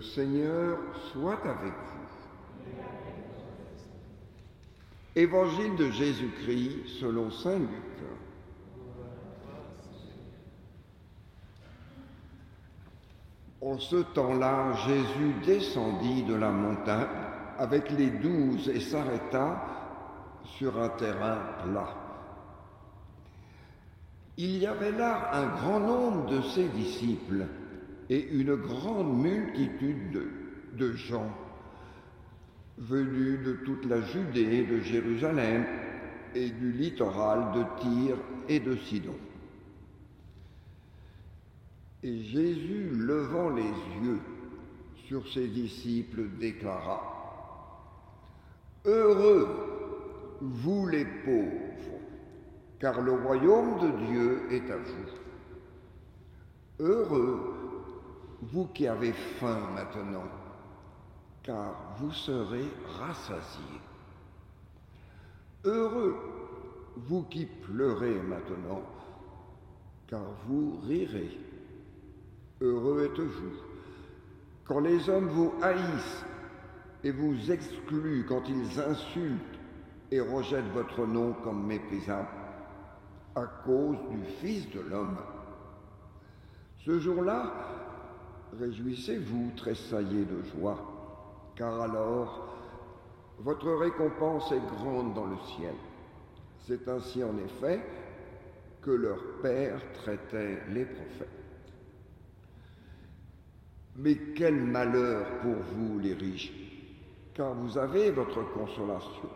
Seigneur soit avec vous. Évangile de Jésus-Christ selon Saint Luc. En ce temps-là, Jésus descendit de la montagne avec les douze et s'arrêta sur un terrain plat. Il y avait là un grand nombre de ses disciples et une grande multitude de, gens venus de toute la Judée, de Jérusalem et du littoral de Tyr et de Sidon. Et Jésus, levant les yeux sur ses disciples, déclara, Heureux, vous les pauvres, car le royaume de Dieu est à vous. Heureux, vous qui avez faim maintenant, car vous serez rassasiés. Heureux, vous qui pleurez maintenant, car vous rirez. Heureux êtes-vous quand les hommes vous haïssent et vous excluent, quand ils insultent et rejettent votre nom comme méprisable à cause du Fils de l'homme. Ce jour-là, réjouissez-vous, tressaillez de joie, car alors votre récompense est grande dans le ciel. C'est ainsi en effet que leur Père traitait les prophètes. Mais quel malheur pour vous les riches, car vous avez votre consolation.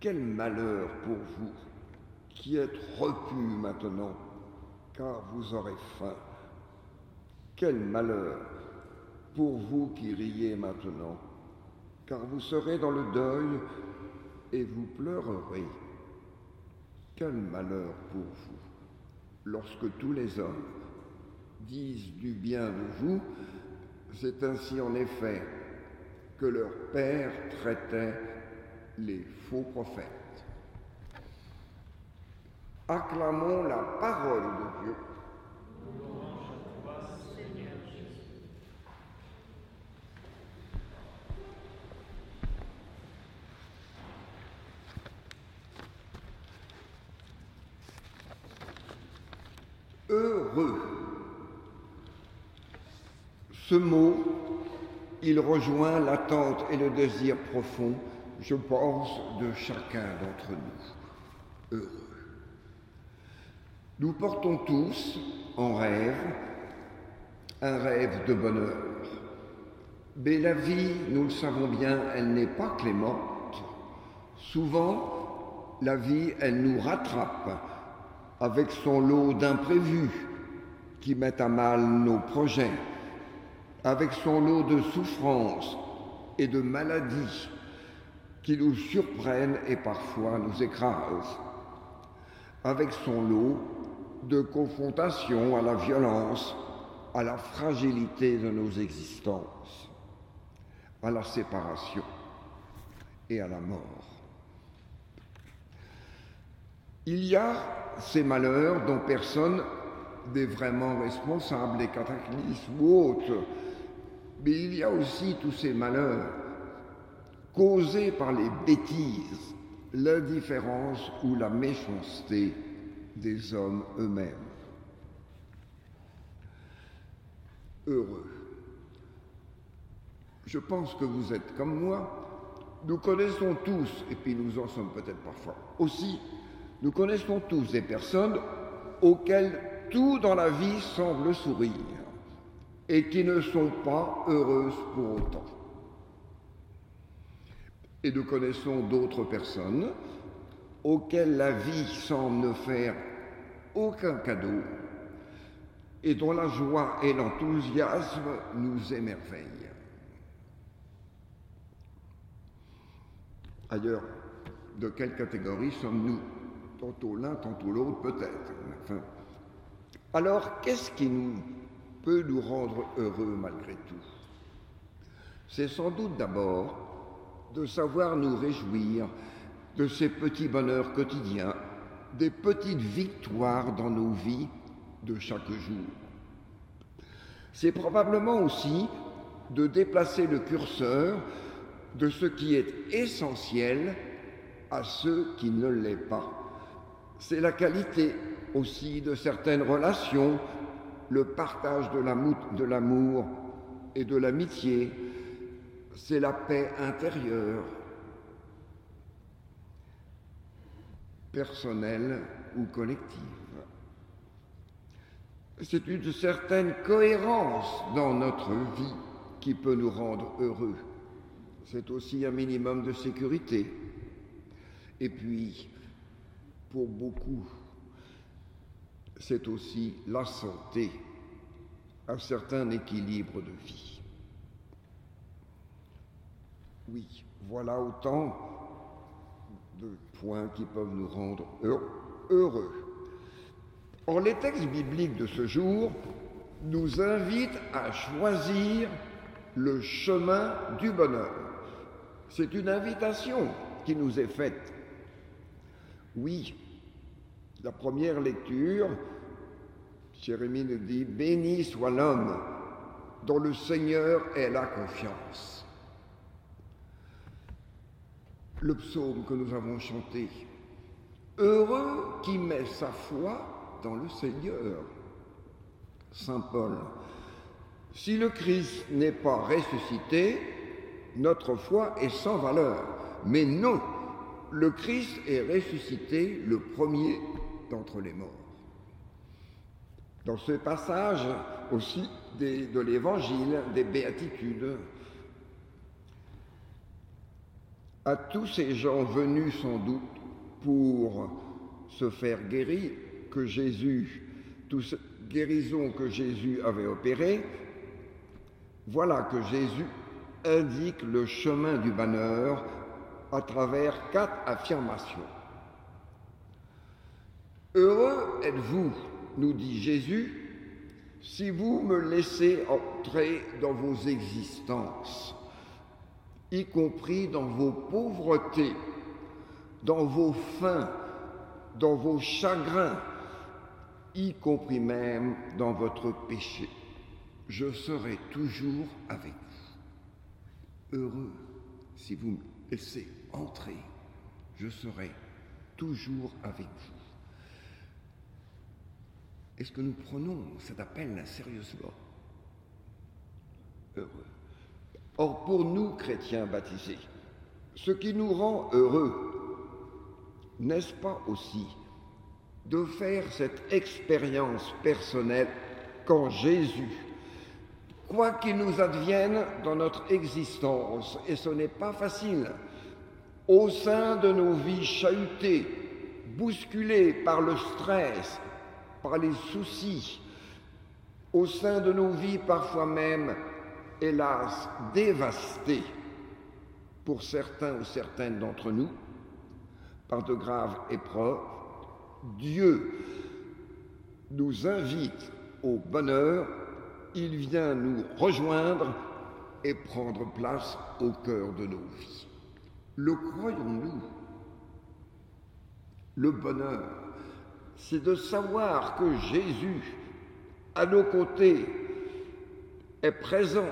Quel malheur pour vous qui êtes repus maintenant, car vous aurez faim. Quel malheur pour vous qui riez maintenant, car vous serez dans le deuil et vous pleurerez. Quel malheur pour vous lorsque tous les hommes disent du bien de vous, c'est ainsi en effet que leur Père traitait les faux prophètes. Acclamons la parole de Dieu. Ce mot, il rejoint l'attente et le désir profond, je pense, de chacun d'entre nous. Heureux. Nous portons tous en rêve un rêve de bonheur. Mais la vie, nous le savons bien, elle n'est pas clémente. Souvent, la vie, elle nous rattrape avec son lot d'imprévus qui mettent à mal nos projets, avec son lot de souffrances et de maladies qui nous surprennent et parfois nous écrasent, avec son lot de confrontation à la violence, à la fragilité de nos existences, à la séparation et à la mort. Il y a ces malheurs dont personne n'est vraiment responsable, les cataclysmes ou autres, mais il y a aussi tous ces malheurs causés par les bêtises, l'indifférence ou la méchanceté des hommes eux-mêmes. Heureux. Je pense que vous êtes comme moi. Nous connaissons tous, et puis nous en sommes peut-être parfois aussi, nous connaissons tous des personnes auxquelles tout dans la vie semble sourire et qui ne sont pas heureuses pour autant. Et nous connaissons d'autres personnes auxquelles la vie semble ne faire aucun cadeau et dont la joie et l'enthousiasme nous émerveillent. Ailleurs, de quelle catégorie sommes-nous? Tantôt l'un, tantôt l'autre, peut-être. Alors, qu'est-ce qui peut nous rendre heureux malgré tout? C'est sans doute d'abord de savoir nous réjouir de ces petits bonheurs quotidiens, des petites victoires dans nos vies de chaque jour. c'est probablement aussi de déplacer le curseur de ce qui est essentiel à ceux qui ne l'est pas. C'est la qualité aussi de certaines relations, le partage de l'amour et de l'amitié, c'est la paix intérieure, personnelle ou collective. C'est une certaine cohérence dans notre vie qui peut nous rendre heureux. C'est aussi un minimum de sécurité. Et puis, pour beaucoup, c'est aussi la santé, un certain équilibre de vie. Oui, voilà autant de points qui peuvent nous rendre heureux. Or, les textes bibliques de ce jour nous invitent à choisir le chemin du bonheur. C'est une invitation qui nous est faite. Oui, la première lecture, Jérémie nous dit, Béni soit l'homme dont le Seigneur est la confiance. Le psaume que nous avons chanté, Heureux qui met sa foi dans le Seigneur. Saint Paul, si le Christ n'est pas ressuscité, notre foi est sans valeur. Mais non, le Christ est ressuscité, le premier les morts. Dans ce passage aussi de l'Évangile, des béatitudes, à tous ces gens venus sans doute pour se faire guérir, que Jésus, toute guérison que Jésus avait opérée, voilà que Jésus indique le chemin du bonheur à travers quatre affirmations. Heureux êtes-vous, nous dit Jésus, si vous me laissez entrer dans vos existences, y compris dans vos pauvretés, dans vos faim, dans vos chagrins, y compris même dans votre péché. Je serai toujours avec vous. Heureux si vous me laissez entrer. Je serai toujours avec vous. Est-ce que nous prenons cet appel sérieusement Heureux. Or, pour nous, chrétiens baptisés, ce qui nous rend heureux, n'est-ce pas aussi de faire cette expérience personnelle quand Jésus, quoi qu'il nous advienne dans notre existence, et ce n'est pas facile, au sein de nos vies chahutées, bousculées par le stress, par les soucis, au sein de nos vies parfois même, hélas, dévastées pour certains ou certaines d'entre nous, par de graves épreuves, Dieu nous invite au bonheur, il vient nous rejoindre et prendre place au cœur de nos vies. Le croyons-nous? Le bonheur, c'est de savoir que Jésus, à nos côtés, est présent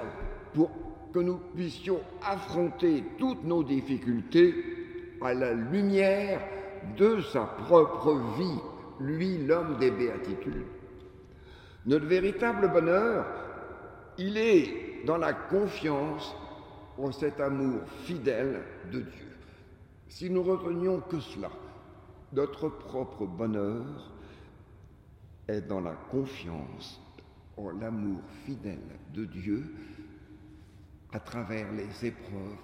pour que nous puissions affronter toutes nos difficultés à la lumière de sa propre vie, lui l'homme des béatitudes. Notre véritable bonheur, il est dans la confiance en cet amour fidèle de Dieu. Si nous retenions que cela, notre propre bonheur est dans la confiance en l'amour fidèle de Dieu à travers les épreuves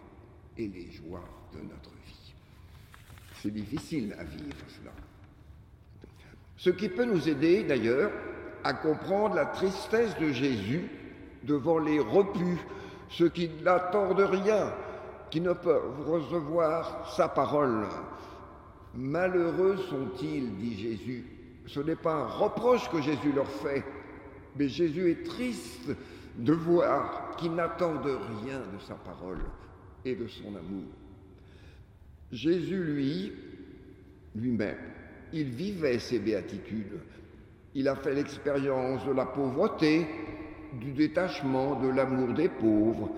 et les joies de notre vie. C'est difficile à vivre cela. Ce qui peut nous aider d'ailleurs à comprendre la tristesse de Jésus devant les repus, ceux qui n'attendent rien, qui ne peuvent recevoir sa parole. Malheureux sont-ils, dit Jésus. Ce n'est pas un reproche que Jésus leur fait, mais Jésus est triste de voir qu'ils n'attendent rien de sa parole et de son amour. Jésus, lui, lui-même, il vivait ses béatitudes. Il a fait l'expérience de la pauvreté, du détachement, de l'amour des pauvres.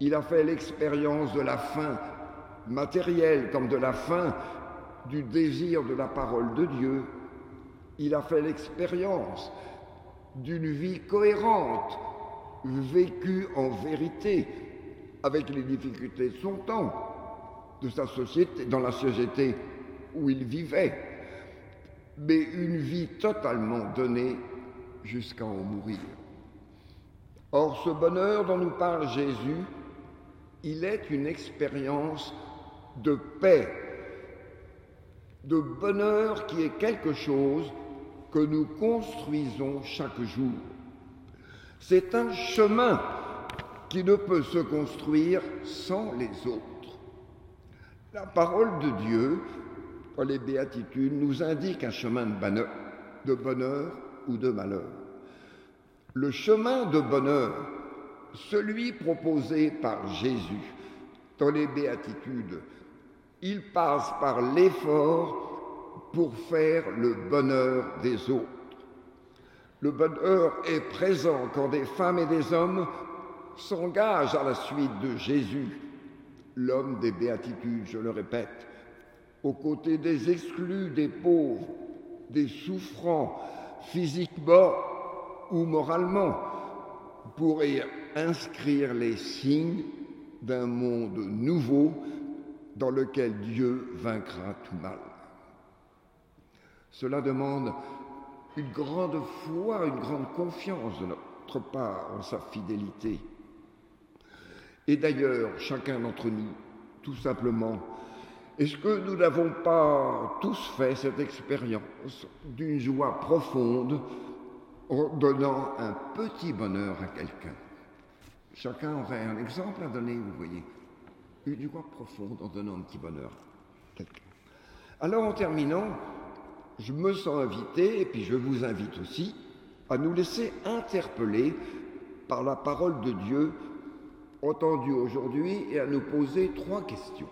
Il a fait l'expérience de la faim matérielle comme de la faim du désir de la parole de Dieu. Il a fait l'expérience d'une vie cohérente, vécue en vérité, avec les difficultés de son temps, de sa société, dans la société où il vivait, mais une vie totalement donnée jusqu'à en mourir. Or, ce bonheur dont nous parle Jésus, il est une expérience de paix, de bonheur qui est quelque chose que nous construisons chaque jour. C'est un chemin qui ne peut se construire sans les autres. La parole de Dieu, dans les béatitudes, nous indique un chemin de bonheur, de bonheur ou de malheur. Le chemin de bonheur, celui proposé par Jésus dans les béatitudes, il passe par l'effort pour faire le bonheur des autres. Le bonheur est présent quand des femmes et des hommes s'engagent à la suite de Jésus, l'homme des béatitudes, je le répète, aux côtés des exclus, des pauvres, des souffrants, physiquement ou moralement, pour y inscrire les signes d'un monde nouveau dans lequel Dieu vaincra tout mal. Cela demande une grande foi, une grande confiance de notre part en sa fidélité. Et d'ailleurs, chacun d'entre nous, tout simplement, est-ce que nous n'avons pas tous fait cette expérience d'une joie profonde en donnant un petit bonheur à quelqu'un? Chacun aurait un exemple à donner, vous voyez une joie profonde en donnant un petit bonheur. Alors en terminant, je me sens invité, et puis je vous invite aussi, à nous laisser interpeller par la parole de Dieu entendue aujourd'hui et à nous poser trois questions.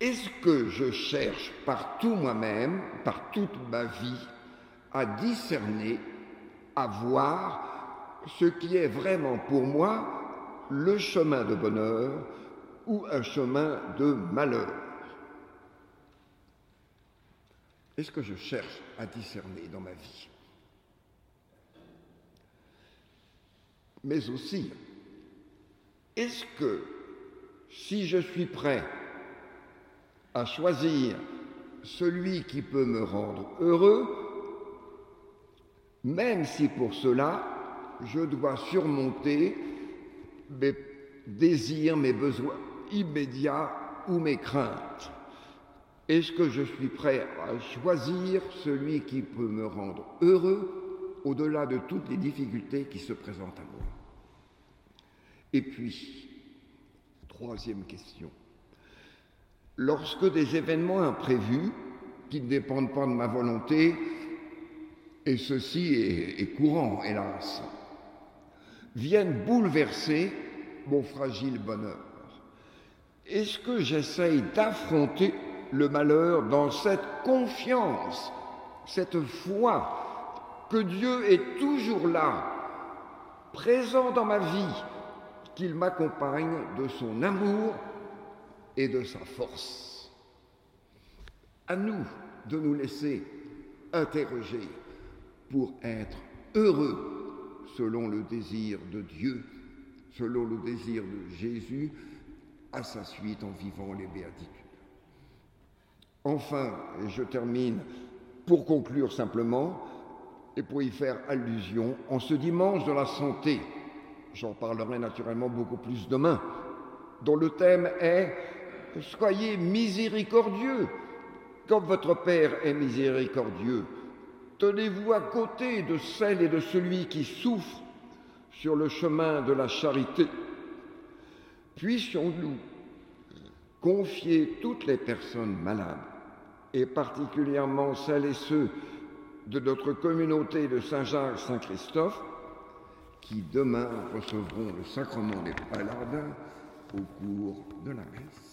Est-ce que je cherche par tout moi-même, par toute ma vie, à discerner, à voir ce qui est vraiment pour moi le chemin de bonheur ou un chemin de malheur. Est-ce que je cherche à discerner dans ma vie? Mais aussi, est-ce que si je suis prêt à choisir celui qui peut me rendre heureux, même si pour cela je dois surmonter mes désirs, mes besoins immédiats ou mes craintes. Est-ce que je suis prêt à choisir celui qui peut me rendre heureux au-delà de toutes les difficultés qui se présentent à moi? Et puis, troisième question, lorsque des événements imprévus qui ne dépendent pas de ma volonté, et ceci est, est courant, hélas, viennent bouleverser mon fragile bonheur. Est-ce que j'essaye d'affronter le malheur dans cette confiance, cette foi que Dieu est toujours là, présent dans ma vie, qu'il m'accompagne de son amour et de sa force? À nous de nous laisser interroger pour être heureux selon le désir de Dieu, selon le désir de Jésus, à sa suite en vivant les béatitudes. Enfin, je termine pour conclure simplement et pour y faire allusion, en ce dimanche de la santé, j'en parlerai naturellement beaucoup plus demain, dont le thème est Soyez miséricordieux, comme votre Père est miséricordieux. Tenez-vous à côté de celle et de celui qui souffre sur le chemin de la charité. Puissions-nous confier toutes les personnes malades, et particulièrement celles et ceux de notre communauté de Saint-Jacques-Saint-Christophe, qui demain recevront le sacrement des paladins au cours de la messe.